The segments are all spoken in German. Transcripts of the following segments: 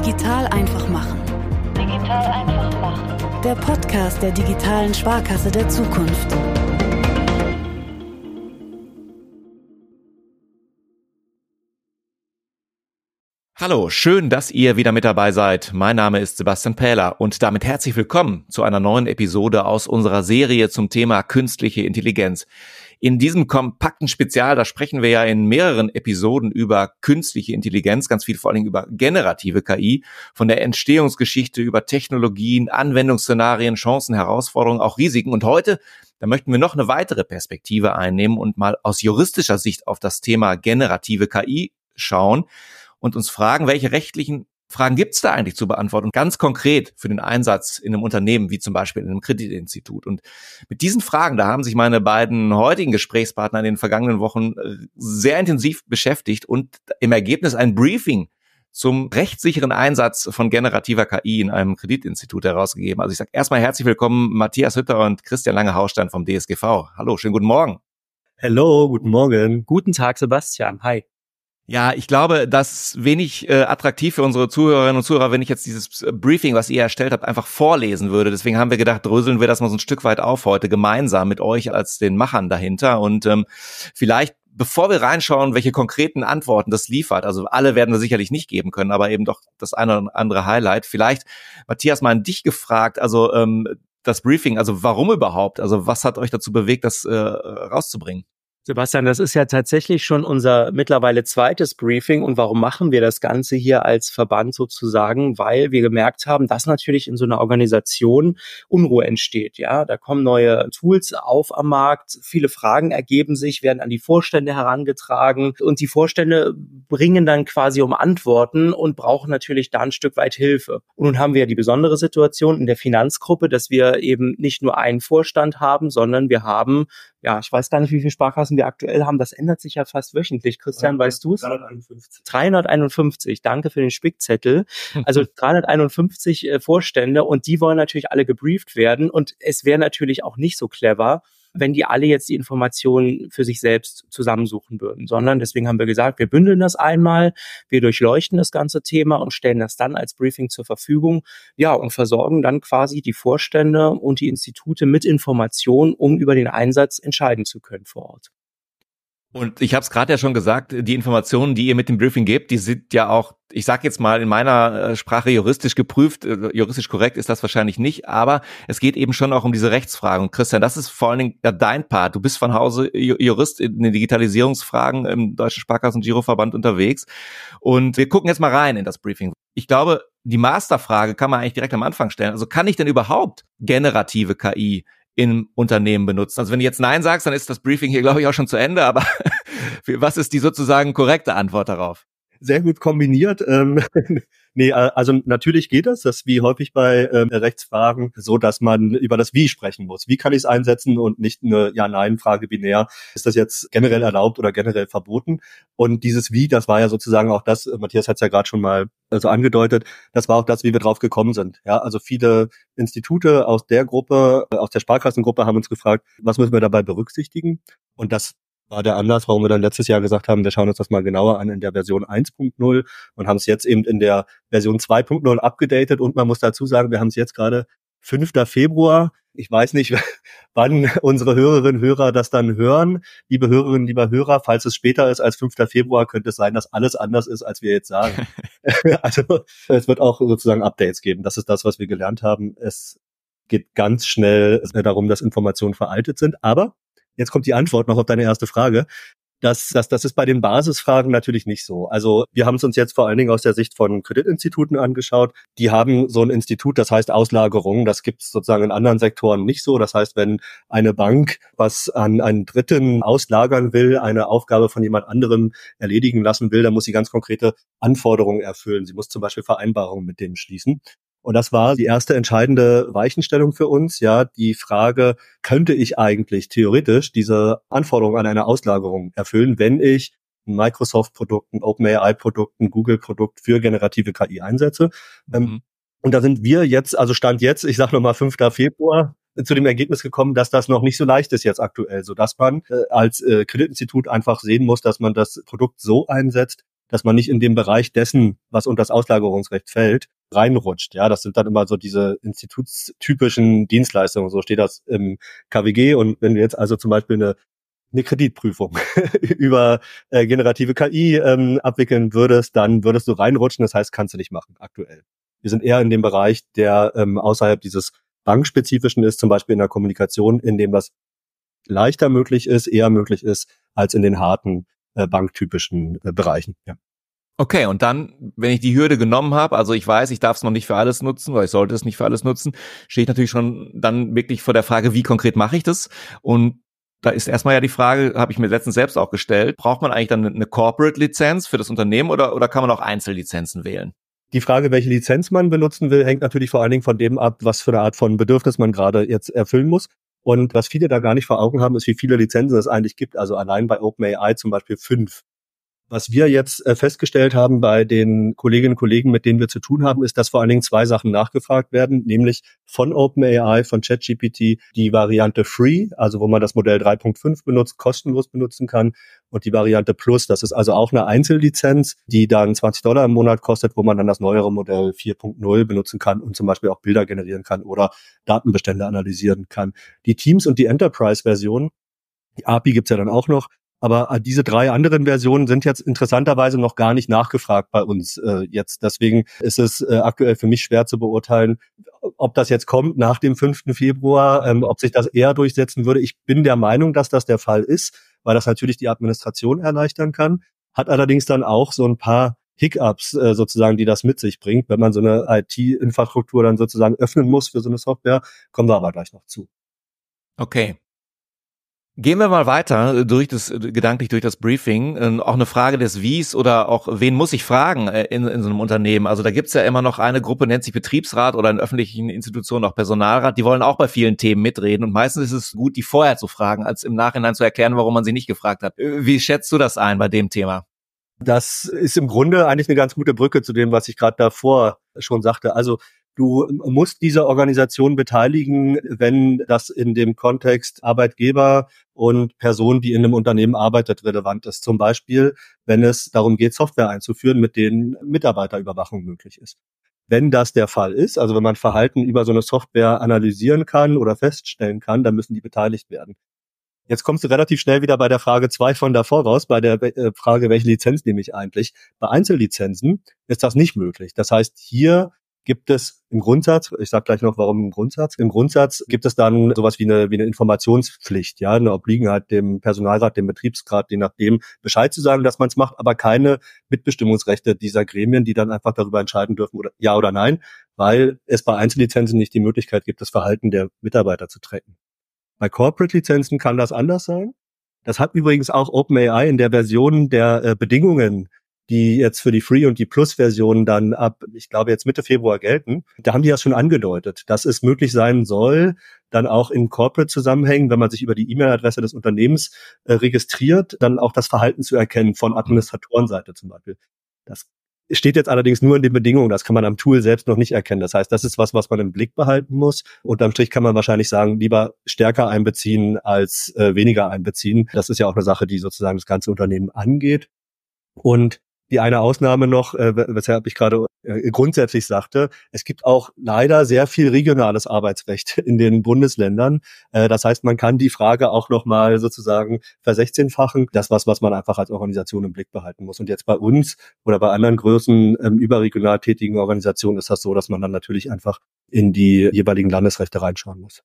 Digital einfach machen. Digital einfach machen. Der Podcast der digitalen Sparkasse der Zukunft. Hallo, schön, dass ihr wieder mit dabei seid. Mein Name ist Sebastian Pähler und damit herzlich willkommen zu einer neuen Episode aus unserer Serie zum Thema künstliche Intelligenz. In diesem kompakten Spezial, da sprechen wir ja in mehreren Episoden über künstliche Intelligenz, ganz viel vor allen Dingen über generative KI, von der Entstehungsgeschichte über Technologien, Anwendungsszenarien, Chancen, Herausforderungen, auch Risiken. Und heute, da möchten wir noch eine weitere Perspektive einnehmen und mal aus juristischer Sicht auf das Thema generative KI schauen und uns fragen, welche rechtlichen Fragen gibt es da eigentlich zu beantworten? Ganz konkret für den Einsatz in einem Unternehmen, wie zum Beispiel in einem Kreditinstitut. Und mit diesen Fragen, da haben sich meine beiden heutigen Gesprächspartner in den vergangenen Wochen äh, sehr intensiv beschäftigt und im Ergebnis ein Briefing zum rechtssicheren Einsatz von generativer KI in einem Kreditinstitut herausgegeben. Also ich sage erstmal herzlich willkommen Matthias Hütter und Christian Lange-Haustein vom DSGV. Hallo, schönen guten Morgen. Hallo, guten Morgen. Guten Tag, Sebastian. Hi. Ja, ich glaube, das wenig äh, attraktiv für unsere Zuhörerinnen und Zuhörer, wenn ich jetzt dieses äh, Briefing, was ihr erstellt habt, einfach vorlesen würde. Deswegen haben wir gedacht, dröseln wir das mal so ein Stück weit auf heute gemeinsam mit euch als den Machern dahinter. Und ähm, vielleicht, bevor wir reinschauen, welche konkreten Antworten das liefert, also alle werden wir sicherlich nicht geben können, aber eben doch das eine oder andere Highlight. Vielleicht, Matthias, mal an dich gefragt, also ähm, das Briefing, also warum überhaupt? Also was hat euch dazu bewegt, das äh, rauszubringen? Sebastian, das ist ja tatsächlich schon unser mittlerweile zweites Briefing. Und warum machen wir das Ganze hier als Verband sozusagen? Weil wir gemerkt haben, dass natürlich in so einer Organisation Unruhe entsteht. Ja, da kommen neue Tools auf am Markt. Viele Fragen ergeben sich, werden an die Vorstände herangetragen. Und die Vorstände bringen dann quasi um Antworten und brauchen natürlich da ein Stück weit Hilfe. Und nun haben wir ja die besondere Situation in der Finanzgruppe, dass wir eben nicht nur einen Vorstand haben, sondern wir haben ja, ich weiß gar nicht, wie viele Sparkassen wir aktuell haben. Das ändert sich ja fast wöchentlich. Christian, ja, weißt du es? 351. 351. Danke für den Spickzettel. Also 351 äh, Vorstände und die wollen natürlich alle gebrieft werden. Und es wäre natürlich auch nicht so clever, wenn die alle jetzt die Informationen für sich selbst zusammensuchen würden, sondern deswegen haben wir gesagt, wir bündeln das einmal, wir durchleuchten das ganze Thema und stellen das dann als Briefing zur Verfügung, ja, und versorgen dann quasi die Vorstände und die Institute mit Informationen, um über den Einsatz entscheiden zu können vor Ort. Und ich habe es gerade ja schon gesagt, die Informationen, die ihr mit dem Briefing gebt, die sind ja auch, ich sage jetzt mal in meiner äh, Sprache juristisch geprüft, äh, juristisch korrekt ist das wahrscheinlich nicht, aber es geht eben schon auch um diese Rechtsfragen. Und Christian, das ist vor allen Dingen ja dein Part. Du bist von Hause Jurist in den Digitalisierungsfragen im Deutschen Sparkassen- und Giroverband unterwegs. Und wir gucken jetzt mal rein in das Briefing. Ich glaube, die Masterfrage kann man eigentlich direkt am Anfang stellen. Also kann ich denn überhaupt generative KI im Unternehmen benutzen. Also wenn du jetzt Nein sagst, dann ist das Briefing hier, glaube ich, auch schon zu Ende. Aber was ist die sozusagen korrekte Antwort darauf? Sehr gut kombiniert. Ähm, nee, also natürlich geht das, das wie häufig bei ähm, Rechtsfragen so, dass man über das Wie sprechen muss. Wie kann ich es einsetzen und nicht eine Ja-Nein-Frage binär. Ist das jetzt generell erlaubt oder generell verboten? Und dieses Wie, das war ja sozusagen auch das, Matthias hat es ja gerade schon mal so angedeutet, das war auch das, wie wir drauf gekommen sind. Ja, also viele Institute aus der Gruppe, aus der Sparkassengruppe haben uns gefragt, was müssen wir dabei berücksichtigen? Und das war der Anlass, warum wir dann letztes Jahr gesagt haben, wir schauen uns das mal genauer an in der Version 1.0 und haben es jetzt eben in der Version 2.0 abgedatet und man muss dazu sagen, wir haben es jetzt gerade 5. Februar. Ich weiß nicht, wann unsere Hörerinnen und Hörer das dann hören. Liebe Hörerinnen, lieber Hörer, falls es später ist als 5. Februar, könnte es sein, dass alles anders ist, als wir jetzt sagen. also es wird auch sozusagen Updates geben. Das ist das, was wir gelernt haben. Es geht ganz schnell darum, dass Informationen veraltet sind. Aber jetzt kommt die Antwort noch auf deine erste Frage. Das, das, das ist bei den Basisfragen natürlich nicht so. Also wir haben es uns jetzt vor allen Dingen aus der Sicht von Kreditinstituten angeschaut. Die haben so ein Institut, das heißt Auslagerung. Das gibt es sozusagen in anderen Sektoren nicht so. Das heißt, wenn eine Bank was an einen Dritten auslagern will, eine Aufgabe von jemand anderem erledigen lassen will, dann muss sie ganz konkrete Anforderungen erfüllen. Sie muss zum Beispiel Vereinbarungen mit dem schließen. Und das war die erste entscheidende Weichenstellung für uns, ja, die Frage, könnte ich eigentlich theoretisch diese Anforderungen an eine Auslagerung erfüllen, wenn ich ein Microsoft-Produkt, ein OpenAI-Produkt, ein Google-Produkt für generative KI einsetze. Ähm, mhm. Und da sind wir jetzt, also Stand jetzt, ich sage nochmal 5. Februar, zu dem Ergebnis gekommen, dass das noch nicht so leicht ist jetzt aktuell, so dass man äh, als äh, Kreditinstitut einfach sehen muss, dass man das Produkt so einsetzt, dass man nicht in dem Bereich dessen, was unter das Auslagerungsrecht fällt, reinrutscht. Ja, das sind dann immer so diese institutstypischen Dienstleistungen. So steht das im KWG. Und wenn du jetzt also zum Beispiel eine eine Kreditprüfung über äh, generative KI ähm, abwickeln würdest, dann würdest du reinrutschen. Das heißt, kannst du nicht machen aktuell. Wir sind eher in dem Bereich, der ähm, außerhalb dieses bankspezifischen ist, zum Beispiel in der Kommunikation, in dem das leichter möglich ist, eher möglich ist, als in den harten äh, banktypischen äh, Bereichen. Ja. Okay, und dann, wenn ich die Hürde genommen habe, also ich weiß, ich darf es noch nicht für alles nutzen, oder ich sollte es nicht für alles nutzen, stehe ich natürlich schon dann wirklich vor der Frage, wie konkret mache ich das? Und da ist erstmal ja die Frage, habe ich mir letztens selbst auch gestellt, braucht man eigentlich dann eine Corporate-Lizenz für das Unternehmen oder, oder kann man auch Einzellizenzen wählen? Die Frage, welche Lizenz man benutzen will, hängt natürlich vor allen Dingen von dem ab, was für eine Art von Bedürfnis man gerade jetzt erfüllen muss. Und was viele da gar nicht vor Augen haben, ist, wie viele Lizenzen es eigentlich gibt. Also allein bei OpenAI zum Beispiel fünf. Was wir jetzt äh, festgestellt haben bei den Kolleginnen und Kollegen, mit denen wir zu tun haben, ist, dass vor allen Dingen zwei Sachen nachgefragt werden, nämlich von OpenAI, von ChatGPT, die Variante Free, also wo man das Modell 3.5 benutzt, kostenlos benutzen kann, und die Variante Plus, das ist also auch eine Einzellizenz, die dann 20 Dollar im Monat kostet, wo man dann das neuere Modell 4.0 benutzen kann und zum Beispiel auch Bilder generieren kann oder Datenbestände analysieren kann. Die Teams und die Enterprise-Version, die API gibt's ja dann auch noch, aber äh, diese drei anderen Versionen sind jetzt interessanterweise noch gar nicht nachgefragt bei uns äh, jetzt. Deswegen ist es äh, aktuell für mich schwer zu beurteilen, ob das jetzt kommt nach dem 5. Februar, ähm, ob sich das eher durchsetzen würde. Ich bin der Meinung, dass das der Fall ist, weil das natürlich die Administration erleichtern kann. Hat allerdings dann auch so ein paar Hiccups äh, sozusagen, die das mit sich bringt, wenn man so eine IT-Infrastruktur dann sozusagen öffnen muss für so eine Software. Kommen wir aber gleich noch zu. Okay. Gehen wir mal weiter äh, durch das, äh, gedanklich durch das Briefing. Ähm, auch eine Frage des Wies oder auch, wen muss ich fragen äh, in, in so einem Unternehmen? Also da gibt's ja immer noch eine Gruppe, nennt sich Betriebsrat oder in öffentlichen Institutionen auch Personalrat. Die wollen auch bei vielen Themen mitreden. Und meistens ist es gut, die vorher zu fragen, als im Nachhinein zu erklären, warum man sie nicht gefragt hat. Wie schätzt du das ein bei dem Thema? Das ist im Grunde eigentlich eine ganz gute Brücke zu dem, was ich gerade davor schon sagte. Also Du musst diese Organisation beteiligen, wenn das in dem Kontext Arbeitgeber und Person, die in einem Unternehmen arbeitet, relevant ist. Zum Beispiel, wenn es darum geht, Software einzuführen, mit denen Mitarbeiterüberwachung möglich ist. Wenn das der Fall ist, also wenn man Verhalten über so eine Software analysieren kann oder feststellen kann, dann müssen die beteiligt werden. Jetzt kommst du relativ schnell wieder bei der Frage zwei von davor raus, bei der äh, Frage, welche Lizenz nehme ich eigentlich. Bei Einzellizenzen ist das nicht möglich. Das heißt, hier gibt es im Grundsatz, ich sage gleich noch, warum im Grundsatz, im Grundsatz gibt es dann sowas wie eine, wie eine Informationspflicht, ja, eine Obliegenheit dem Personalrat, dem Betriebsrat, je nachdem Bescheid zu sagen, dass man es macht, aber keine Mitbestimmungsrechte dieser Gremien, die dann einfach darüber entscheiden dürfen, oder ja oder nein, weil es bei Einzellizenzen nicht die Möglichkeit gibt, das Verhalten der Mitarbeiter zu tracken. Bei Corporate-Lizenzen kann das anders sein. Das hat übrigens auch OpenAI in der Version der äh, Bedingungen die jetzt für die Free- und die Plus-Version dann ab, ich glaube, jetzt Mitte Februar gelten. Da haben die ja schon angedeutet, dass es möglich sein soll, dann auch in Corporate-Zusammenhängen, wenn man sich über die E-Mail-Adresse des Unternehmens äh, registriert, dann auch das Verhalten zu erkennen von Administratorenseite zum Beispiel. Das steht jetzt allerdings nur in den Bedingungen. Das kann man am Tool selbst noch nicht erkennen. Das heißt, das ist was, was man im Blick behalten muss. Unterm Strich kann man wahrscheinlich sagen, lieber stärker einbeziehen als äh, weniger einbeziehen. Das ist ja auch eine Sache, die sozusagen das ganze Unternehmen angeht. Und die eine Ausnahme noch, äh, weshalb ich gerade äh, grundsätzlich sagte, es gibt auch leider sehr viel regionales Arbeitsrecht in den Bundesländern. Äh, das heißt, man kann die Frage auch nochmal sozusagen versechzehnfachen. Das was, was man einfach als Organisation im Blick behalten muss. Und jetzt bei uns oder bei anderen Größen ähm, überregional tätigen Organisationen ist das so, dass man dann natürlich einfach in die jeweiligen Landesrechte reinschauen muss.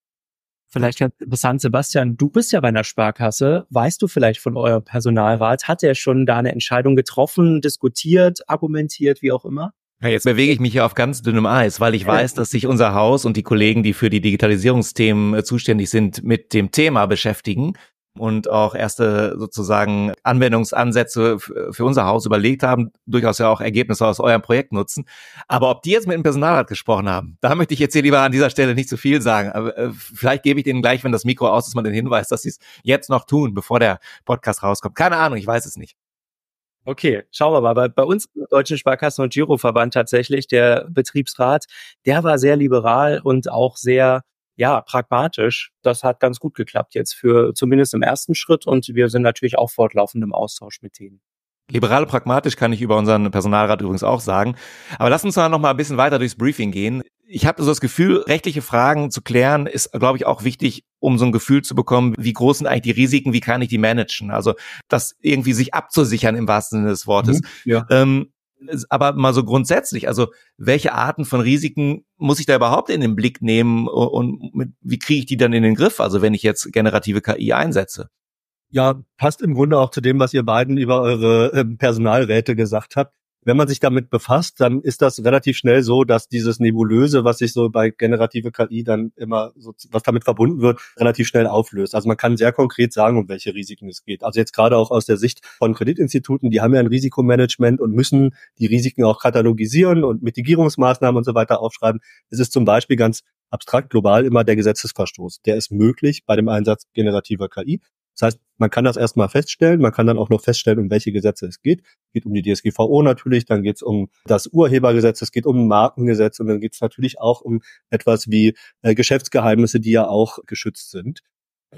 Vielleicht ganz interessant, Sebastian, du bist ja bei einer Sparkasse. Weißt du vielleicht von eurem Personalrat? Hat er schon da eine Entscheidung getroffen, diskutiert, argumentiert, wie auch immer? Ja, jetzt bewege ich mich hier auf ganz dünnem Eis, weil ich weiß, dass sich unser Haus und die Kollegen, die für die Digitalisierungsthemen äh, zuständig sind, mit dem Thema beschäftigen und auch erste sozusagen Anwendungsansätze für unser Haus überlegt haben, durchaus ja auch Ergebnisse aus eurem Projekt nutzen. Aber ob die jetzt mit dem Personalrat gesprochen haben, da möchte ich jetzt hier lieber an dieser Stelle nicht zu viel sagen. Aber äh, vielleicht gebe ich denen gleich, wenn das Mikro aus ist, mal den Hinweis, dass sie es jetzt noch tun, bevor der Podcast rauskommt. Keine Ahnung, ich weiß es nicht. Okay, schauen wir mal. Bei, bei uns im Deutschen Sparkassen- und Giroverband tatsächlich, der Betriebsrat, der war sehr liberal und auch sehr ja, pragmatisch. Das hat ganz gut geklappt jetzt für zumindest im ersten Schritt und wir sind natürlich auch fortlaufend im Austausch mit denen. Liberal pragmatisch kann ich über unseren Personalrat übrigens auch sagen. Aber lass uns mal noch mal ein bisschen weiter durchs Briefing gehen. Ich habe so das Gefühl, rechtliche Fragen zu klären ist, glaube ich, auch wichtig, um so ein Gefühl zu bekommen, wie groß sind eigentlich die Risiken, wie kann ich die managen? Also das irgendwie sich abzusichern im wahrsten Sinne des Wortes. Mhm, ja. Ähm, aber mal so grundsätzlich, also welche Arten von Risiken muss ich da überhaupt in den Blick nehmen und mit, wie kriege ich die dann in den Griff? Also wenn ich jetzt generative KI einsetze. Ja, passt im Grunde auch zu dem, was ihr beiden über eure äh, Personalräte gesagt habt wenn man sich damit befasst, dann ist das relativ schnell so, dass dieses Nebulöse, was sich so bei generative KI dann immer so, was damit verbunden wird, relativ schnell auflöst. Also man kann sehr konkret sagen, um welche Risiken es geht. Also jetzt gerade auch aus der Sicht von Kreditinstituten, die haben ja ein Risikomanagement und müssen die Risiken auch katalogisieren und Mitigierungsmaßnahmen und so weiter aufschreiben. Es ist zum Beispiel ganz abstrakt global immer der Gesetzesverstoß. Der ist möglich bei dem Einsatz generativer KI. Das heißt, man kann das erstmal feststellen, man kann dann auch noch feststellen, um welche Gesetze es geht. Es geht um die DSGVO natürlich, dann geht es um das Urhebergesetz, es geht um Markengesetz und dann geht es natürlich auch um etwas wie äh, Geschäftsgeheimnisse, die ja auch geschützt sind.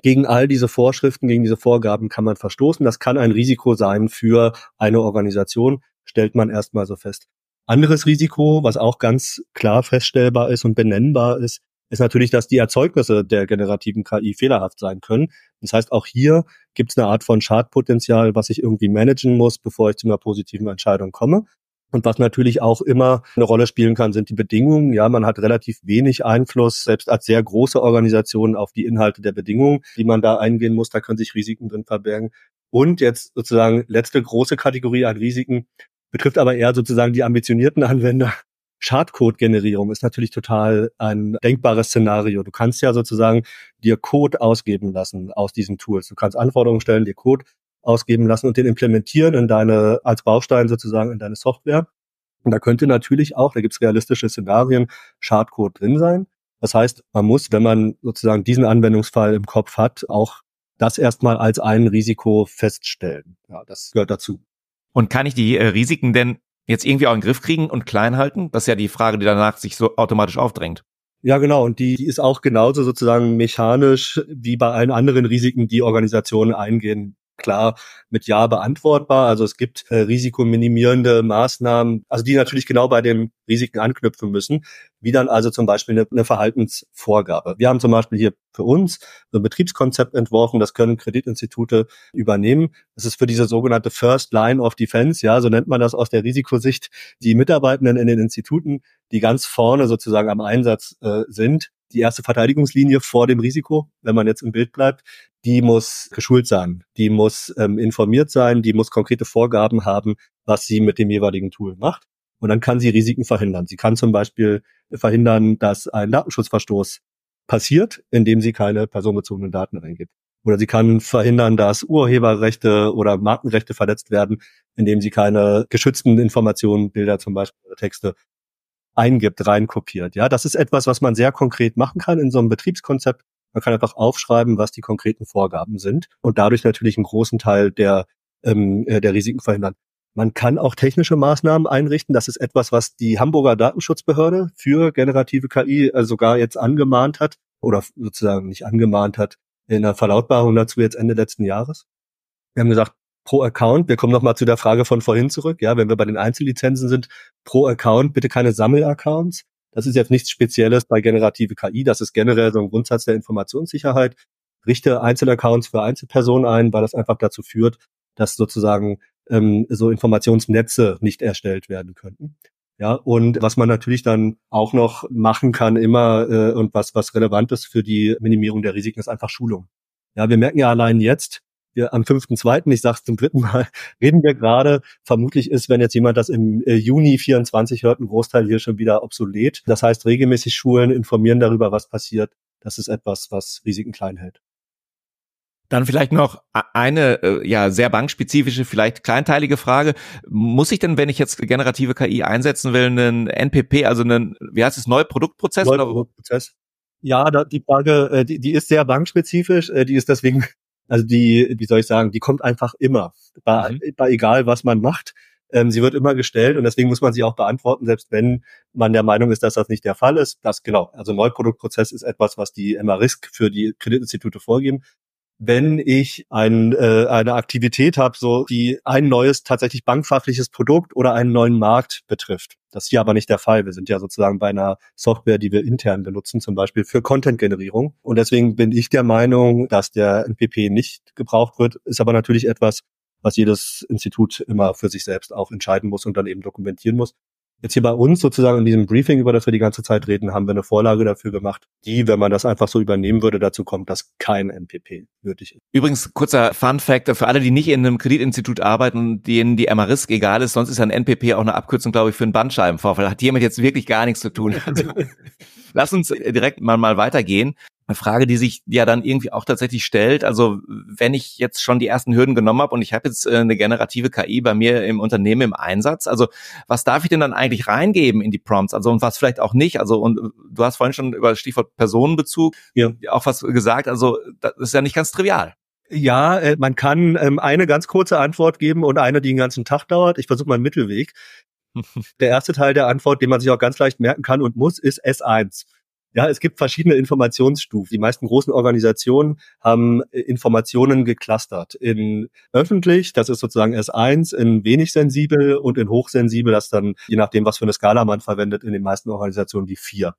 Gegen all diese Vorschriften, gegen diese Vorgaben kann man verstoßen. Das kann ein Risiko sein für eine Organisation, stellt man erstmal so fest. Anderes Risiko, was auch ganz klar feststellbar ist und benennbar ist, ist natürlich, dass die Erzeugnisse der generativen KI fehlerhaft sein können. Das heißt, auch hier gibt es eine Art von Schadpotenzial, was ich irgendwie managen muss, bevor ich zu einer positiven Entscheidung komme. Und was natürlich auch immer eine Rolle spielen kann, sind die Bedingungen. Ja, man hat relativ wenig Einfluss, selbst als sehr große Organisation, auf die Inhalte der Bedingungen, die man da eingehen muss. Da können sich Risiken drin verbergen. Und jetzt sozusagen letzte große Kategorie an Risiken betrifft aber eher sozusagen die ambitionierten Anwender, Schadcode-Generierung ist natürlich total ein denkbares Szenario. Du kannst ja sozusagen dir Code ausgeben lassen aus diesen Tools. Du kannst Anforderungen stellen, dir Code ausgeben lassen und den implementieren in deine, als Baustein sozusagen in deine Software. Und da könnte natürlich auch, da gibt's realistische Szenarien, Schadcode drin sein. Das heißt, man muss, wenn man sozusagen diesen Anwendungsfall im Kopf hat, auch das erstmal als ein Risiko feststellen. Ja, das gehört dazu. Und kann ich die äh, Risiken denn jetzt irgendwie auch in den Griff kriegen und klein halten? Das ist ja die Frage, die danach sich so automatisch aufdrängt. Ja, genau. Und die, die ist auch genauso sozusagen mechanisch wie bei allen anderen Risiken, die Organisationen eingehen, klar mit Ja beantwortbar. Also es gibt äh, risikominimierende Maßnahmen, also die natürlich genau bei den Risiken anknüpfen müssen, wie dann also zum Beispiel eine, eine Verhaltensvorgabe. Wir haben zum Beispiel hier für uns ein Betriebskonzept entworfen, das können Kreditinstitute übernehmen. Das ist für diese sogenannte First Line of Defense, ja, so nennt man das aus der Risikosicht, die Mitarbeitenden in den Instituten, die ganz vorne sozusagen am Einsatz äh, sind, die erste Verteidigungslinie vor dem Risiko, wenn man jetzt im Bild bleibt, die muss geschult sein, die muss ähm, informiert sein, die muss konkrete Vorgaben haben, was sie mit dem jeweiligen Tool macht. Und dann kann sie Risiken verhindern. Sie kann zum Beispiel verhindern, dass ein Datenschutzverstoß passiert, indem sie keine personenbezogenen Daten reingibt. Oder sie kann verhindern, dass Urheberrechte oder Markenrechte verletzt werden, indem sie keine geschützten Informationen, Bilder zum Beispiel oder Texte eingibt, reinkopiert. Ja, das ist etwas, was man sehr konkret machen kann in so einem Betriebskonzept. Man kann einfach aufschreiben, was die konkreten Vorgaben sind und dadurch natürlich einen großen Teil der, ähm, äh, der Risiken verhindern. Man kann auch technische Maßnahmen einrichten. Das ist etwas, was die Hamburger Datenschutzbehörde für generative KI äh, sogar jetzt angemahnt hat oder sozusagen nicht angemahnt hat in der Verlautbarung dazu jetzt Ende letzten Jahres. Wir haben gesagt, pro Account, wir kommen nochmal zu der Frage von vorhin zurück, ja, wenn wir bei den Einzellizenzen sind, pro Account bitte keine Sammelaccounts. Das ist jetzt nichts Spezielles bei generative KI, das ist generell so ein Grundsatz der Informationssicherheit. Richte Einzelaccounts für Einzelpersonen ein, weil das einfach dazu führt, dass sozusagen ähm, so Informationsnetze nicht erstellt werden könnten. Ja, und was man natürlich dann auch noch machen kann immer äh, und was, was relevant ist für die Minimierung der Risiken, ist einfach Schulung. Ja, wir merken ja allein jetzt, wir am 5.2., ich sage es zum dritten Mal, reden wir gerade. Vermutlich ist, wenn jetzt jemand das im äh, Juni 24 hört, ein Großteil hier schon wieder obsolet. Das heißt, regelmäßig Schulen informieren darüber, was passiert. Das ist etwas, was Risiken klein hält. Dann vielleicht noch eine äh, ja sehr bankspezifische, vielleicht kleinteilige Frage. Muss ich denn, wenn ich jetzt generative KI einsetzen will, einen NPP, also einen, wie heißt es, Neuproduktprozess? Neuproduktprozess. Ja, da, die Frage, äh, die, die ist sehr bankspezifisch. Die ist deswegen also die, wie soll ich sagen, die kommt einfach immer, bei, mhm. bei egal was man macht. Ähm, sie wird immer gestellt und deswegen muss man sie auch beantworten, selbst wenn man der Meinung ist, dass das nicht der Fall ist. Das genau. Also Neuproduktprozess ist etwas, was die MA-Risk für die Kreditinstitute vorgeben. Wenn ich ein, äh, eine Aktivität habe, so die ein neues tatsächlich bankfachliches Produkt oder einen neuen Markt betrifft. Das ist hier aber nicht der Fall. Wir sind ja sozusagen bei einer Software, die wir intern benutzen, zum Beispiel für Content-Generierung. Und deswegen bin ich der Meinung, dass der NPP nicht gebraucht wird, ist aber natürlich etwas, was jedes Institut immer für sich selbst auch entscheiden muss und dann eben dokumentieren muss. Jetzt hier bei uns sozusagen in diesem Briefing, über das wir die ganze Zeit reden, haben wir eine Vorlage dafür gemacht, die, wenn man das einfach so übernehmen würde, dazu kommt, dass kein NPP nötig ist. Übrigens, kurzer Fun Fact für alle, die nicht in einem Kreditinstitut arbeiten und denen die MRISK egal ist, sonst ist ein NPP auch eine Abkürzung, glaube ich, für einen Bandscheibenvorfall. Hat jemand jetzt wirklich gar nichts zu tun. Also, lass uns direkt mal, mal weitergehen eine Frage, die sich ja dann irgendwie auch tatsächlich stellt. Also wenn ich jetzt schon die ersten Hürden genommen habe und ich habe jetzt äh, eine generative KI bei mir im Unternehmen im Einsatz, also was darf ich denn dann eigentlich reingeben in die Prompts? Also und was vielleicht auch nicht? Also und du hast vorhin schon über das Stichwort Personenbezug ja. auch was gesagt. Also das ist ja nicht ganz trivial. Ja, äh, man kann ähm, eine ganz kurze Antwort geben und eine, die den ganzen Tag dauert. Ich versuche mal einen Mittelweg. Der erste Teil der Antwort, den man sich auch ganz leicht merken kann und muss, ist S1. Ja, es gibt verschiedene Informationsstufen. Die meisten großen Organisationen haben äh, Informationen geclustert in öffentlich, das ist sozusagen S1, in wenig sensibel und in hochsensibel, das dann, je nachdem, was für eine Skala man verwendet, in den meisten Organisationen die vier.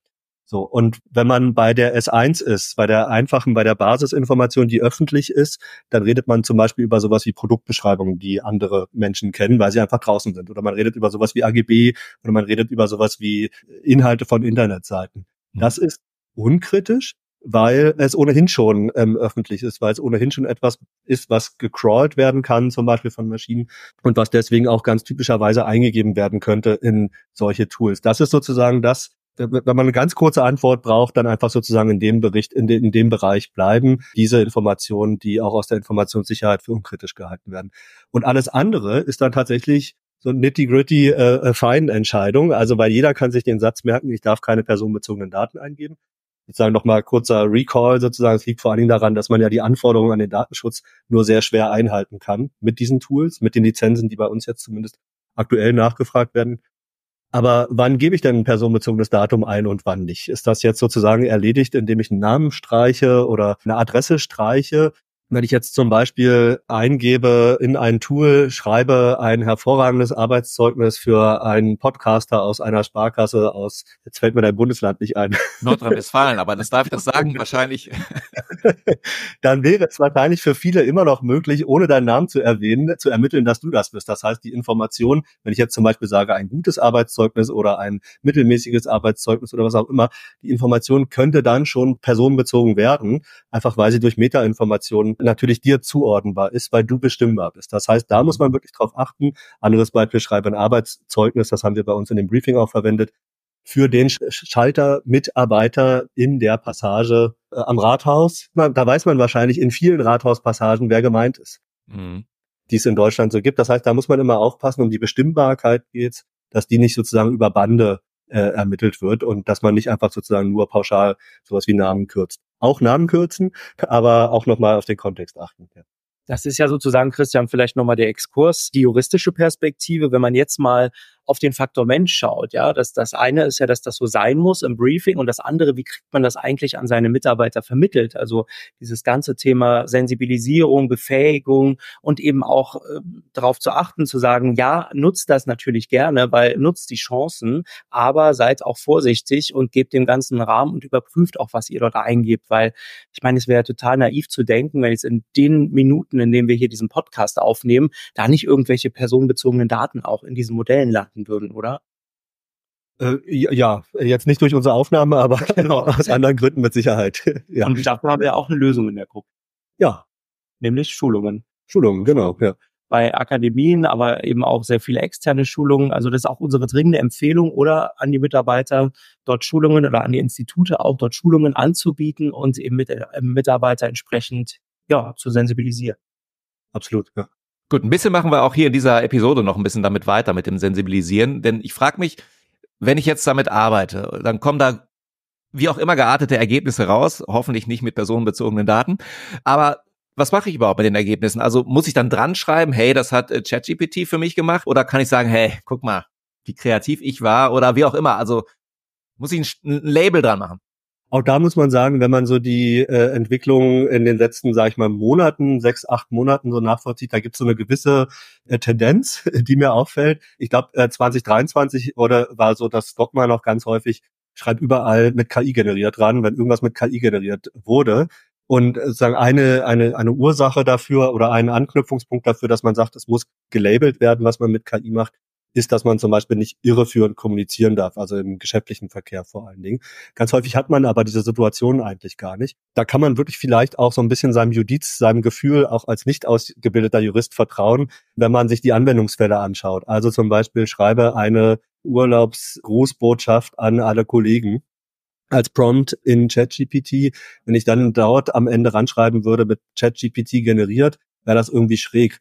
So, und wenn man bei der S1 ist, bei der einfachen, bei der Basisinformation, die öffentlich ist, dann redet man zum Beispiel über sowas wie Produktbeschreibungen, die andere Menschen kennen, weil sie einfach draußen sind. Oder man redet über sowas wie AGB oder man redet über sowas wie Inhalte von Internetseiten. Mhm. Das ist unkritisch, weil es ohnehin schon ähm, öffentlich ist, weil es ohnehin schon etwas ist, was gecrawlt werden kann, zum Beispiel von Maschinen und was deswegen auch ganz typischerweise eingegeben werden könnte in solche Tools. Das ist sozusagen das, wenn man eine ganz kurze Antwort braucht, dann einfach sozusagen in dem Bericht, in, de, in dem Bereich bleiben, diese Informationen, die auch aus der Informationssicherheit für unkritisch gehalten werden. Und alles andere ist dann tatsächlich so nitty-gritty äh, äh, Feinentscheidung. Also weil jeder kann sich den Satz merken, ich darf keine personenbezogenen Daten eingeben. Sozusagen nochmal kurzer Recall sozusagen. Es liegt vor allen Dingen daran, dass man ja die Anforderungen an den Datenschutz nur sehr schwer einhalten kann mit diesen Tools, mit den Lizenzen, die bei uns jetzt zumindest aktuell nachgefragt werden. Aber wann gebe ich denn ein personenbezogenes Datum ein und wann nicht? Ist das jetzt sozusagen erledigt, indem ich einen Namen streiche oder eine Adresse streiche? Wenn ich jetzt zum Beispiel eingebe in ein Tool, schreibe ein hervorragendes Arbeitszeugnis für einen Podcaster aus einer Sparkasse aus, jetzt fällt mir dein Bundesland nicht ein. Nordrhein-Westfalen, aber das darf ich das sagen, wahrscheinlich. Dann wäre es wahrscheinlich für viele immer noch möglich, ohne deinen Namen zu erwähnen, zu ermitteln, dass du das bist. Das heißt, die Information, wenn ich jetzt zum Beispiel sage, ein gutes Arbeitszeugnis oder ein mittelmäßiges Arbeitszeugnis oder was auch immer, die Information könnte dann schon personenbezogen werden, einfach weil sie durch Metainformationen natürlich dir zuordnenbar ist, weil du bestimmbar bist. Das heißt, da muss man wirklich drauf achten. Anderes Beispiel, schreibe ein Arbeitszeugnis, das haben wir bei uns in dem Briefing auch verwendet, für den Schalter Mitarbeiter in der Passage äh, am Rathaus. Da weiß man wahrscheinlich in vielen Rathauspassagen, wer gemeint ist, mhm. die es in Deutschland so gibt. Das heißt, da muss man immer aufpassen, um die Bestimmbarkeit geht's, dass die nicht sozusagen über Bande äh, ermittelt wird und dass man nicht einfach sozusagen nur pauschal sowas wie Namen kürzt. Auch Namen kürzen, aber auch nochmal auf den Kontext achten. Ja. Das ist ja sozusagen, Christian, vielleicht nochmal der Exkurs, die juristische Perspektive. Wenn man jetzt mal auf den Faktor Mensch schaut. Ja, dass das eine ist ja, dass das so sein muss im Briefing und das andere, wie kriegt man das eigentlich an seine Mitarbeiter vermittelt? Also dieses ganze Thema Sensibilisierung, Befähigung und eben auch äh, darauf zu achten, zu sagen, ja, nutzt das natürlich gerne, weil nutzt die Chancen, aber seid auch vorsichtig und gebt dem ganzen Rahmen und überprüft auch, was ihr dort eingebt, weil ich meine, es wäre total naiv zu denken, wenn jetzt in den Minuten, in denen wir hier diesen Podcast aufnehmen, da nicht irgendwelche personenbezogenen Daten auch in diesen Modellen landen beobachten würden, oder? Äh, ja, jetzt nicht durch unsere Aufnahme, aber genau. aus anderen Gründen mit Sicherheit. ja. Und dafür haben wir auch eine Lösung in der Gruppe. Ja. Nämlich Schulungen. Schulungen, genau, ja. Bei Akademien, aber eben auch sehr viele externe Schulungen. Also das ist auch unsere dringende Empfehlung oder an die Mitarbeiter, dort Schulungen oder an die Institute auch dort Schulungen anzubieten und eben mit, äh, Mitarbeiter entsprechend ja, zu sensibilisieren. Absolut, ja. Gut, ein bisschen machen wir auch hier in dieser Episode noch ein bisschen damit weiter mit dem Sensibilisieren, denn ich frage mich, wenn ich jetzt damit arbeite, dann kommen da wie auch immer geartete Ergebnisse raus, hoffentlich nicht mit personenbezogenen Daten, aber was mache ich überhaupt mit den Ergebnissen? Also muss ich dann dran schreiben, hey, das hat äh, ChatGPT für mich gemacht? Oder kann ich sagen, hey, guck mal, wie kreativ ich war? Oder wie auch immer, also muss ich ein, ein Label dran machen? Auch da muss man sagen, wenn man so die äh, Entwicklung in den letzten, sage ich mal, Monaten, sechs, acht Monaten so nachvollzieht, da gibt es so eine gewisse äh, Tendenz, die mir auffällt. Ich glaube, äh, 2023 oder war so das Dogma noch ganz häufig, schreibt überall mit KI generiert dran, wenn irgendwas mit KI generiert wurde. Und äh, sagen eine, eine, eine Ursache dafür oder ein Anknüpfungspunkt dafür, dass man sagt, es muss gelabelt werden, was man mit KI macht, ist, dass man zum Beispiel nicht irreführend kommunizieren darf, also im geschäftlichen Verkehr vor allen Dingen. Ganz häufig hat man aber diese Situation eigentlich gar nicht. Da kann man wirklich vielleicht auch so ein bisschen seinem Judiz, seinem Gefühl auch als nicht ausgebildeter Jurist vertrauen, wenn man sich die Anwendungsfälle anschaut. Also zum Beispiel schreibe eine Urlaubsgrußbotschaft an alle Kollegen als Prompt in ChatGPT. Wenn ich dann dort am Ende ranschreiben würde, mit ChatGPT generiert, wäre das irgendwie schräg.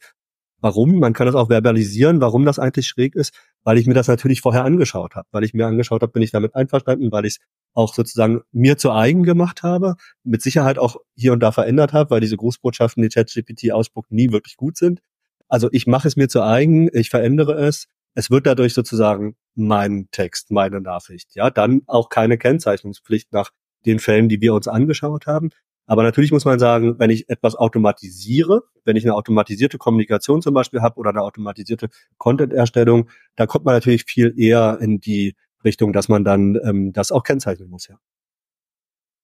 Warum? Man kann das auch verbalisieren, warum das eigentlich schräg ist, weil ich mir das natürlich vorher angeschaut habe. Weil ich mir angeschaut habe, bin ich damit einverstanden, weil ich es auch sozusagen mir zu eigen gemacht habe, mit Sicherheit auch hier und da verändert habe, weil diese Grußbotschaften, die ChatGPT ausspuckt, nie wirklich gut sind. Also ich mache es mir zu eigen, ich verändere es. Es wird dadurch sozusagen mein Text, meine Nachricht. Ja, dann auch keine Kennzeichnungspflicht nach den Fällen, die wir uns angeschaut haben. Aber natürlich muss man sagen, wenn ich etwas automatisiere, wenn ich eine automatisierte Kommunikation zum Beispiel habe oder eine automatisierte Content-Erstellung, da kommt man natürlich viel eher in die Richtung, dass man dann ähm, das auch kennzeichnen muss, ja.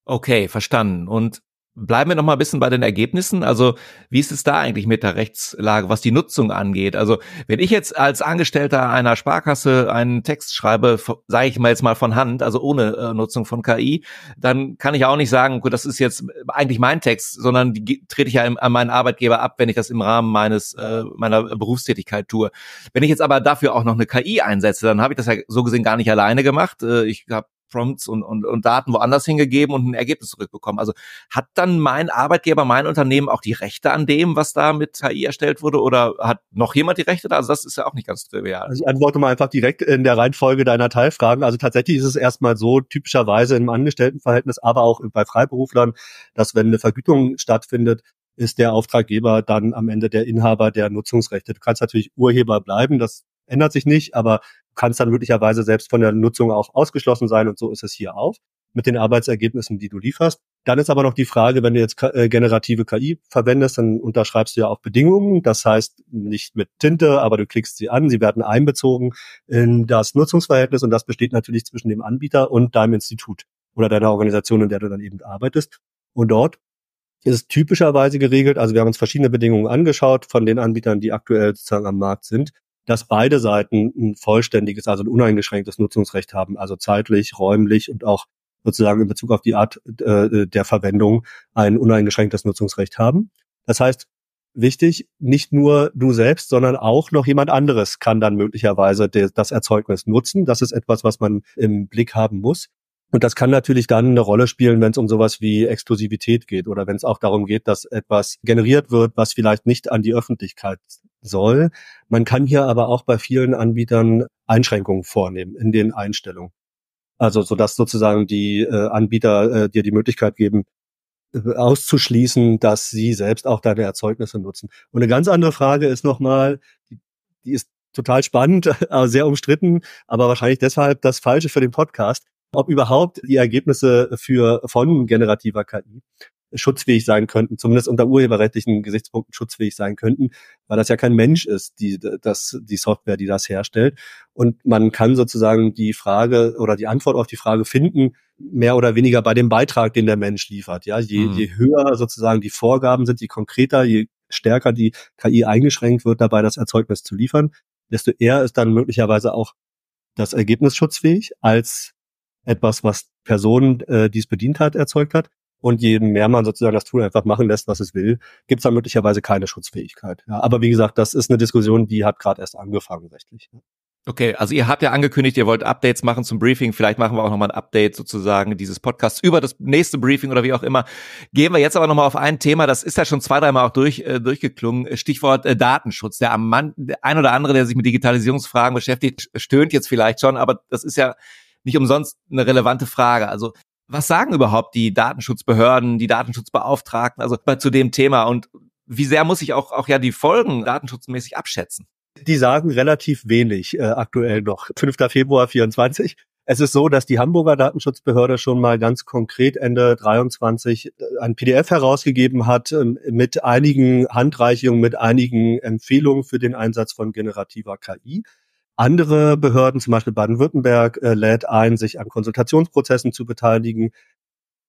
Okay, verstanden. Und Bleiben wir noch mal ein bisschen bei den Ergebnissen. Also, wie ist es da eigentlich mit der Rechtslage, was die Nutzung angeht? Also, wenn ich jetzt als Angestellter einer Sparkasse einen Text schreibe, sage ich mal jetzt mal von Hand, also ohne äh, Nutzung von KI, dann kann ich auch nicht sagen, gut, das ist jetzt eigentlich mein Text, sondern die trete ich ja an meinen Arbeitgeber ab, wenn ich das im Rahmen meines äh, meiner Berufstätigkeit tue. Wenn ich jetzt aber dafür auch noch eine KI einsetze, dann habe ich das ja so gesehen gar nicht alleine gemacht. Äh, ich habe Prompts und, und, und Daten woanders hingegeben und ein Ergebnis zurückbekommen. Also hat dann mein Arbeitgeber, mein Unternehmen auch die Rechte an dem, was da mit KI erstellt wurde oder hat noch jemand die Rechte da? Also das ist ja auch nicht ganz trivial. Also ich antworte mal einfach direkt in der Reihenfolge deiner Teilfragen. Also tatsächlich ist es erstmal so, typischerweise im Angestelltenverhältnis, aber auch bei Freiberuflern, dass wenn eine Vergütung stattfindet, ist der Auftraggeber dann am Ende der Inhaber der Nutzungsrechte. Du kannst natürlich Urheber bleiben, das ändert sich nicht, aber kannst dann möglicherweise selbst von der Nutzung auch ausgeschlossen sein und so ist es hier auch mit den Arbeitsergebnissen, die du lieferst. Dann ist aber noch die Frage, wenn du jetzt äh, generative KI verwendest, dann unterschreibst du ja auch Bedingungen. Das heißt nicht mit Tinte, aber du klickst sie an, sie werden einbezogen in das Nutzungsverhältnis und das besteht natürlich zwischen dem Anbieter und deinem Institut oder deiner Organisation, in der du dann eben arbeitest. Und dort ist es typischerweise geregelt, also wir haben uns verschiedene Bedingungen angeschaut von den Anbietern, die aktuell sozusagen am Markt sind dass beide Seiten ein vollständiges, also ein uneingeschränktes Nutzungsrecht haben, also zeitlich, räumlich und auch sozusagen in Bezug auf die Art äh, der Verwendung ein uneingeschränktes Nutzungsrecht haben. Das heißt, wichtig, nicht nur du selbst, sondern auch noch jemand anderes kann dann möglicherweise das Erzeugnis nutzen. Das ist etwas, was man im Blick haben muss. Und das kann natürlich dann eine Rolle spielen, wenn es um sowas wie Exklusivität geht oder wenn es auch darum geht, dass etwas generiert wird, was vielleicht nicht an die Öffentlichkeit soll. Man kann hier aber auch bei vielen Anbietern Einschränkungen vornehmen in den Einstellungen. Also so dass sozusagen die äh, Anbieter äh, dir die Möglichkeit geben, äh, auszuschließen, dass sie selbst auch deine Erzeugnisse nutzen. Und eine ganz andere Frage ist nochmal, die, ist total spannend, aber sehr umstritten, aber wahrscheinlich deshalb das Falsche für den Podcast ob überhaupt die Ergebnisse für von generativer KI schutzfähig sein könnten, zumindest unter urheberrechtlichen Gesichtspunkten schutzfähig sein könnten, weil das ja kein Mensch ist, die, das, die Software, die das herstellt. Und man kann sozusagen die Frage oder die Antwort auf die Frage finden, mehr oder weniger bei dem Beitrag, den der Mensch liefert. Ja, je, mhm. je höher sozusagen die Vorgaben sind, je konkreter, je stärker die KI eingeschränkt wird, dabei das Erzeugnis zu liefern, desto eher ist dann möglicherweise auch das Ergebnis schutzfähig als etwas, was Personen, äh, die es bedient hat, erzeugt hat. Und je mehr man sozusagen das Tool einfach machen lässt, was es will, gibt es dann möglicherweise keine Schutzfähigkeit. Ja, aber wie gesagt, das ist eine Diskussion, die hat gerade erst angefangen rechtlich. Okay, also ihr habt ja angekündigt, ihr wollt Updates machen zum Briefing. Vielleicht machen wir auch nochmal ein Update sozusagen dieses Podcasts über das nächste Briefing oder wie auch immer. Gehen wir jetzt aber nochmal auf ein Thema, das ist ja schon zwei, dreimal auch durch, äh, durchgeklungen. Stichwort äh, Datenschutz. Der, Mann, der ein oder andere, der sich mit Digitalisierungsfragen beschäftigt, stöhnt jetzt vielleicht schon, aber das ist ja nicht umsonst eine relevante Frage. Also was sagen überhaupt die Datenschutzbehörden, die Datenschutzbeauftragten, also zu dem Thema und wie sehr muss ich auch, auch ja die Folgen datenschutzmäßig abschätzen? Die sagen relativ wenig äh, aktuell noch. 5. Februar 24. Es ist so, dass die Hamburger Datenschutzbehörde schon mal ganz konkret Ende 23 äh, ein PDF herausgegeben hat ähm, mit einigen Handreichungen, mit einigen Empfehlungen für den Einsatz von generativer KI. Andere Behörden, zum Beispiel Baden-Württemberg, äh, lädt ein, sich an Konsultationsprozessen zu beteiligen.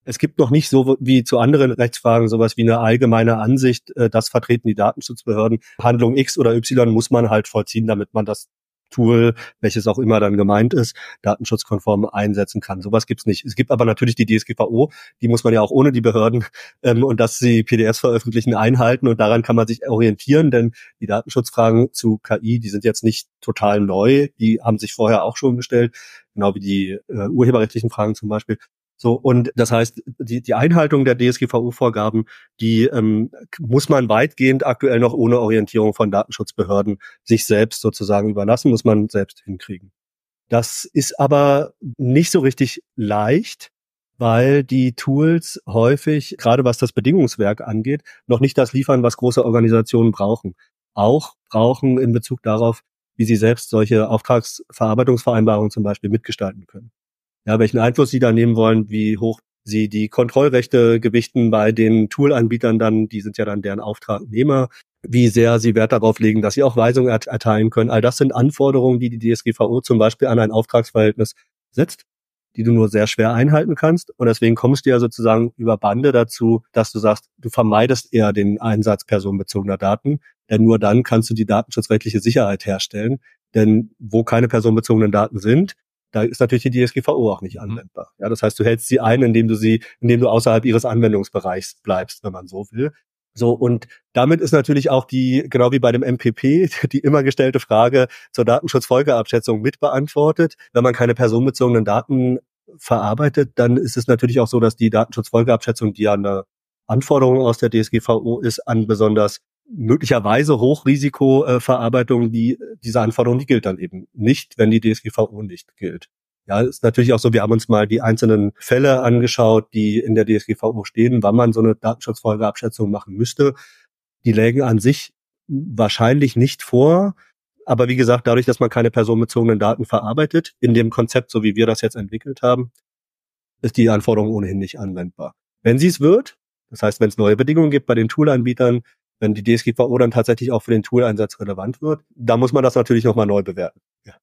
Es gibt noch nicht so wie zu anderen Rechtsfragen sowas wie eine allgemeine Ansicht, äh, das vertreten die Datenschutzbehörden. Handlung X oder Y muss man halt vollziehen, damit man das Tool, welches auch immer dann gemeint ist, datenschutzkonform einsetzen kann. Sowas gibt's nicht. Es gibt aber natürlich die DSGVO, die muss man ja auch ohne die Behörden ähm, und dass sie PDFs veröffentlichen einhalten und daran kann man sich orientieren, denn die Datenschutzfragen zu KI, die sind jetzt nicht total neu, die haben sich vorher auch schon gestellt, genau wie die äh, urheberrechtlichen Fragen zum Beispiel. So, und das heißt, die, die Einhaltung der DSGVO-Vorgaben, die ähm, muss man weitgehend aktuell noch ohne Orientierung von Datenschutzbehörden sich selbst sozusagen überlassen, muss man selbst hinkriegen. Das ist aber nicht so richtig leicht, weil die Tools häufig, gerade was das Bedingungswerk angeht, noch nicht das liefern, was große Organisationen brauchen. Auch brauchen in Bezug darauf, wie sie selbst solche Auftragsverarbeitungsvereinbarungen zum Beispiel mitgestalten können ja, welchen Einfluss sie da nehmen wollen, wie hoch sie die Kontrollrechte gewichten bei den Toolanbietern dann, die sind ja dann deren Auftragnehmer, wie sehr sie Wert darauf legen, dass sie auch Weisungen erteilen können. All das sind Anforderungen, die die DSGVO zum Beispiel an ein Auftragsverhältnis setzt, die du nur sehr schwer einhalten kannst. Und deswegen kommst du ja sozusagen über Bande dazu, dass du sagst, du vermeidest eher den Einsatz personenbezogener Daten, denn nur dann kannst du die datenschutzrechtliche Sicherheit herstellen. Denn wo keine personenbezogenen Daten sind, da ist natürlich die DSGVO auch nicht mhm. anwendbar. Ja, das heißt, du hältst sie ein, indem du sie, indem du außerhalb ihres Anwendungsbereichs bleibst, wenn man so will. So, und damit ist natürlich auch die, genau wie bei dem MPP, die immer gestellte Frage zur Datenschutzfolgeabschätzung mitbeantwortet. Wenn man keine personenbezogenen Daten verarbeitet, dann ist es natürlich auch so, dass die Datenschutzfolgeabschätzung, die ja eine Anforderung aus der DSGVO ist, an besonders möglicherweise Hochrisikoverarbeitung, die diese Anforderung, die gilt dann eben nicht, wenn die DSGVO nicht gilt. Ja, ist natürlich auch so, wir haben uns mal die einzelnen Fälle angeschaut, die in der DSGVO stehen, wann man so eine Datenschutzfolgeabschätzung machen müsste. Die lägen an sich wahrscheinlich nicht vor. Aber wie gesagt, dadurch, dass man keine personenbezogenen Daten verarbeitet, in dem Konzept, so wie wir das jetzt entwickelt haben, ist die Anforderung ohnehin nicht anwendbar. Wenn sie es wird, das heißt, wenn es neue Bedingungen gibt bei den Toolanbietern, wenn die DSGVO dann tatsächlich auch für den Tooleinsatz relevant wird, da muss man das natürlich nochmal neu bewerten. Ja.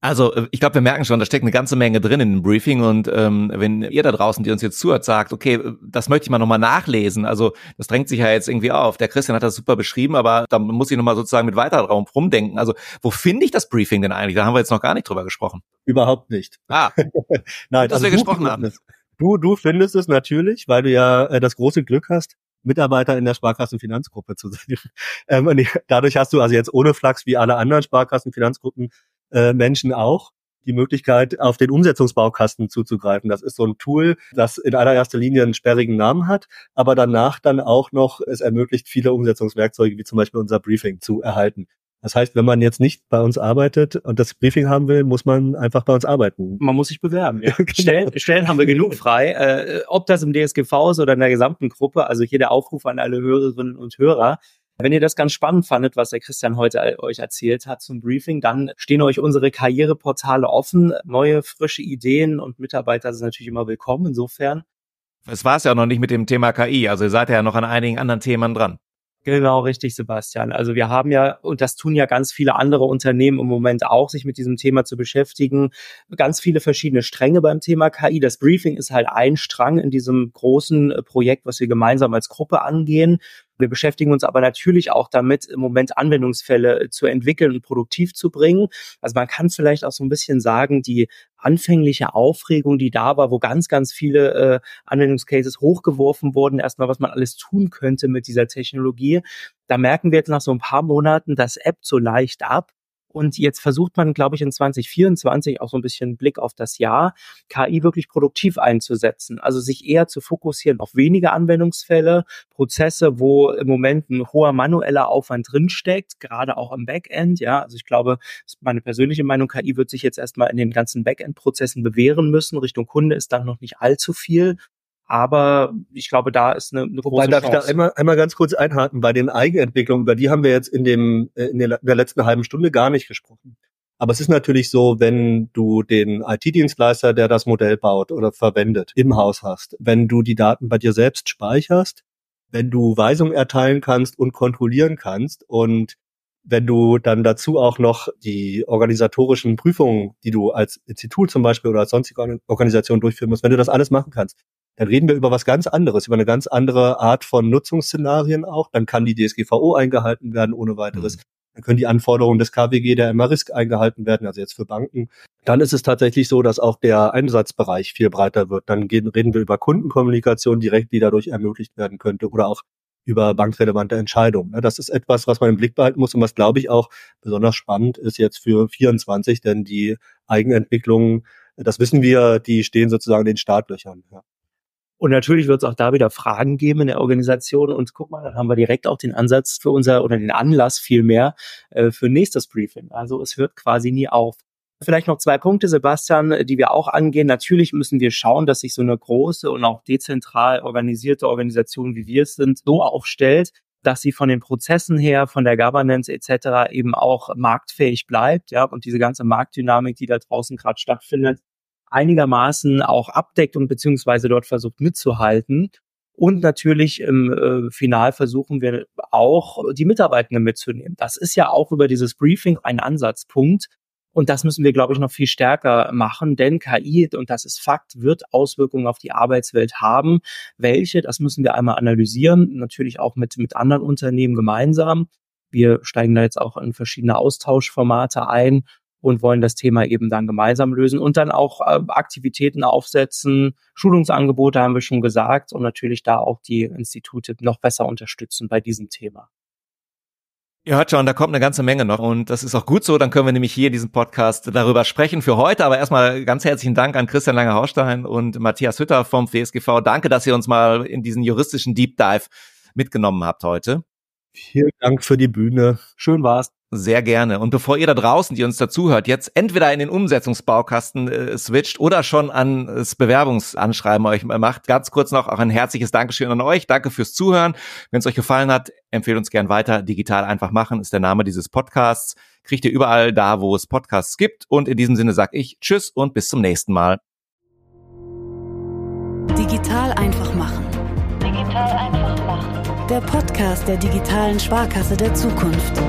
Also äh, ich glaube, wir merken schon, da steckt eine ganze Menge drin in dem Briefing und ähm, wenn ihr da draußen, die uns jetzt zuhört, sagt, okay, äh, das möchte ich mal nochmal nachlesen, also das drängt sich ja jetzt irgendwie auf. Der Christian hat das super beschrieben, aber da muss ich nochmal sozusagen mit weiter Raum rumdenken. Also wo finde ich das Briefing denn eigentlich? Da haben wir jetzt noch gar nicht drüber gesprochen. Überhaupt nicht. Ah, Nein, dass also wir gesprochen haben. Du, du findest es natürlich, weil du ja äh, das große Glück hast, Mitarbeiter in der Sparkassenfinanzgruppe zu sein. Ähm, dadurch hast du also jetzt ohne Flachs wie alle anderen Sparkassenfinanzgruppen äh, Menschen auch die Möglichkeit, auf den Umsetzungsbaukasten zuzugreifen. Das ist so ein Tool, das in allererster Linie einen sperrigen Namen hat, aber danach dann auch noch es ermöglicht, viele Umsetzungswerkzeuge wie zum Beispiel unser Briefing zu erhalten. Das heißt, wenn man jetzt nicht bei uns arbeitet und das Briefing haben will, muss man einfach bei uns arbeiten. Man muss sich bewerben. Ja. genau. Stellen, Stellen haben wir genug frei. Äh, ob das im DSGV ist oder in der gesamten Gruppe, also hier der Aufruf an alle Hörerinnen und Hörer. Wenn ihr das ganz spannend fandet, was der Christian heute euch erzählt hat zum Briefing, dann stehen euch unsere Karriereportale offen. Neue, frische Ideen und Mitarbeiter sind natürlich immer willkommen. Insofern. Es war es ja noch nicht mit dem Thema KI. Also ihr seid ja noch an einigen anderen Themen dran. Genau, richtig, Sebastian. Also wir haben ja, und das tun ja ganz viele andere Unternehmen im Moment auch, sich mit diesem Thema zu beschäftigen, ganz viele verschiedene Stränge beim Thema KI. Das Briefing ist halt ein Strang in diesem großen äh, Projekt, was wir gemeinsam als Gruppe angehen. Wir beschäftigen uns aber natürlich auch damit, im Moment Anwendungsfälle äh, zu entwickeln und produktiv zu bringen. Also man kann vielleicht auch so ein bisschen sagen, die anfängliche Aufregung, die da war, wo ganz, ganz viele äh, Anwendungscases hochgeworfen wurden, erstmal, was man alles tun könnte mit dieser Technologie. Da merken wir jetzt nach so ein paar Monaten, das App so leicht ab. Und jetzt versucht man, glaube ich, in 2024 auch so ein bisschen Blick auf das Jahr, KI wirklich produktiv einzusetzen. Also sich eher zu fokussieren auf wenige Anwendungsfälle, Prozesse, wo im Moment ein hoher manueller Aufwand drinsteckt, gerade auch im Backend. Ja, also ich glaube, meine persönliche Meinung, KI wird sich jetzt erstmal in den ganzen Backend-Prozessen bewähren müssen. Richtung Kunde ist dann noch nicht allzu viel. Aber ich glaube, da ist eine, eine Wobei, große darf Chance. ich da einmal, einmal ganz kurz einhaken? Bei den Eigenentwicklungen, über die haben wir jetzt in, dem, äh, in der letzten halben Stunde gar nicht gesprochen. Aber es ist natürlich so, wenn du den IT-Dienstleister, der das Modell baut oder verwendet, im Haus hast, wenn du die Daten bei dir selbst speicherst, wenn du Weisungen erteilen kannst und kontrollieren kannst und wenn du dann dazu auch noch die organisatorischen Prüfungen, die du als Institut zum Beispiel oder als sonstige Organisation durchführen musst, wenn du das alles machen kannst, dann reden wir über was ganz anderes, über eine ganz andere Art von Nutzungsszenarien auch. Dann kann die DSGVO eingehalten werden ohne weiteres. Mhm. Dann können die Anforderungen des KWG der MA-Risk eingehalten werden, also jetzt für Banken. Dann ist es tatsächlich so, dass auch der Einsatzbereich viel breiter wird. Dann gehen, reden wir über Kundenkommunikation direkt, die dadurch ermöglicht werden könnte oder auch über bankrelevante Entscheidungen. Das ist etwas, was man im Blick behalten muss und was, glaube ich, auch besonders spannend ist jetzt für 24, denn die Eigenentwicklungen, das wissen wir, die stehen sozusagen in den Startlöchern. Ja. Und natürlich wird es auch da wieder Fragen geben in der Organisation. Und guck mal, dann haben wir direkt auch den Ansatz für unser oder den Anlass vielmehr äh, für nächstes Briefing. Also es hört quasi nie auf. Vielleicht noch zwei Punkte, Sebastian, die wir auch angehen. Natürlich müssen wir schauen, dass sich so eine große und auch dezentral organisierte Organisation, wie wir es sind, so aufstellt, dass sie von den Prozessen her, von der Governance etc. eben auch marktfähig bleibt, ja, und diese ganze Marktdynamik, die da draußen gerade stattfindet, einigermaßen auch abdeckt und beziehungsweise dort versucht mitzuhalten. Und natürlich im äh, Final versuchen wir auch, die Mitarbeitenden mitzunehmen. Das ist ja auch über dieses Briefing ein Ansatzpunkt. Und das müssen wir, glaube ich, noch viel stärker machen, denn KI, und das ist Fakt, wird Auswirkungen auf die Arbeitswelt haben. Welche, das müssen wir einmal analysieren, natürlich auch mit, mit anderen Unternehmen gemeinsam. Wir steigen da jetzt auch in verschiedene Austauschformate ein und wollen das Thema eben dann gemeinsam lösen und dann auch äh, Aktivitäten aufsetzen. Schulungsangebote haben wir schon gesagt und natürlich da auch die Institute noch besser unterstützen bei diesem Thema. Ihr hört schon, da kommt eine ganze Menge noch und das ist auch gut so. Dann können wir nämlich hier in diesem Podcast darüber sprechen für heute. Aber erstmal ganz herzlichen Dank an Christian Lange-Haustein und Matthias Hütter vom VSGV. Danke, dass ihr uns mal in diesen juristischen Deep Dive mitgenommen habt heute. Vielen Dank für die Bühne. Schön war's. Sehr gerne. Und bevor ihr da draußen, die uns dazuhört, jetzt entweder in den Umsetzungsbaukasten äh, switcht oder schon an das Bewerbungsanschreiben euch macht, ganz kurz noch auch ein herzliches Dankeschön an euch. Danke fürs Zuhören. Wenn es euch gefallen hat, empfehlt uns gern weiter. Digital einfach machen ist der Name dieses Podcasts. Kriegt ihr überall da, wo es Podcasts gibt. Und in diesem Sinne sag ich Tschüss und bis zum nächsten Mal. Digital einfach machen. Digital einfach machen. Der Podcast der digitalen Sparkasse der Zukunft.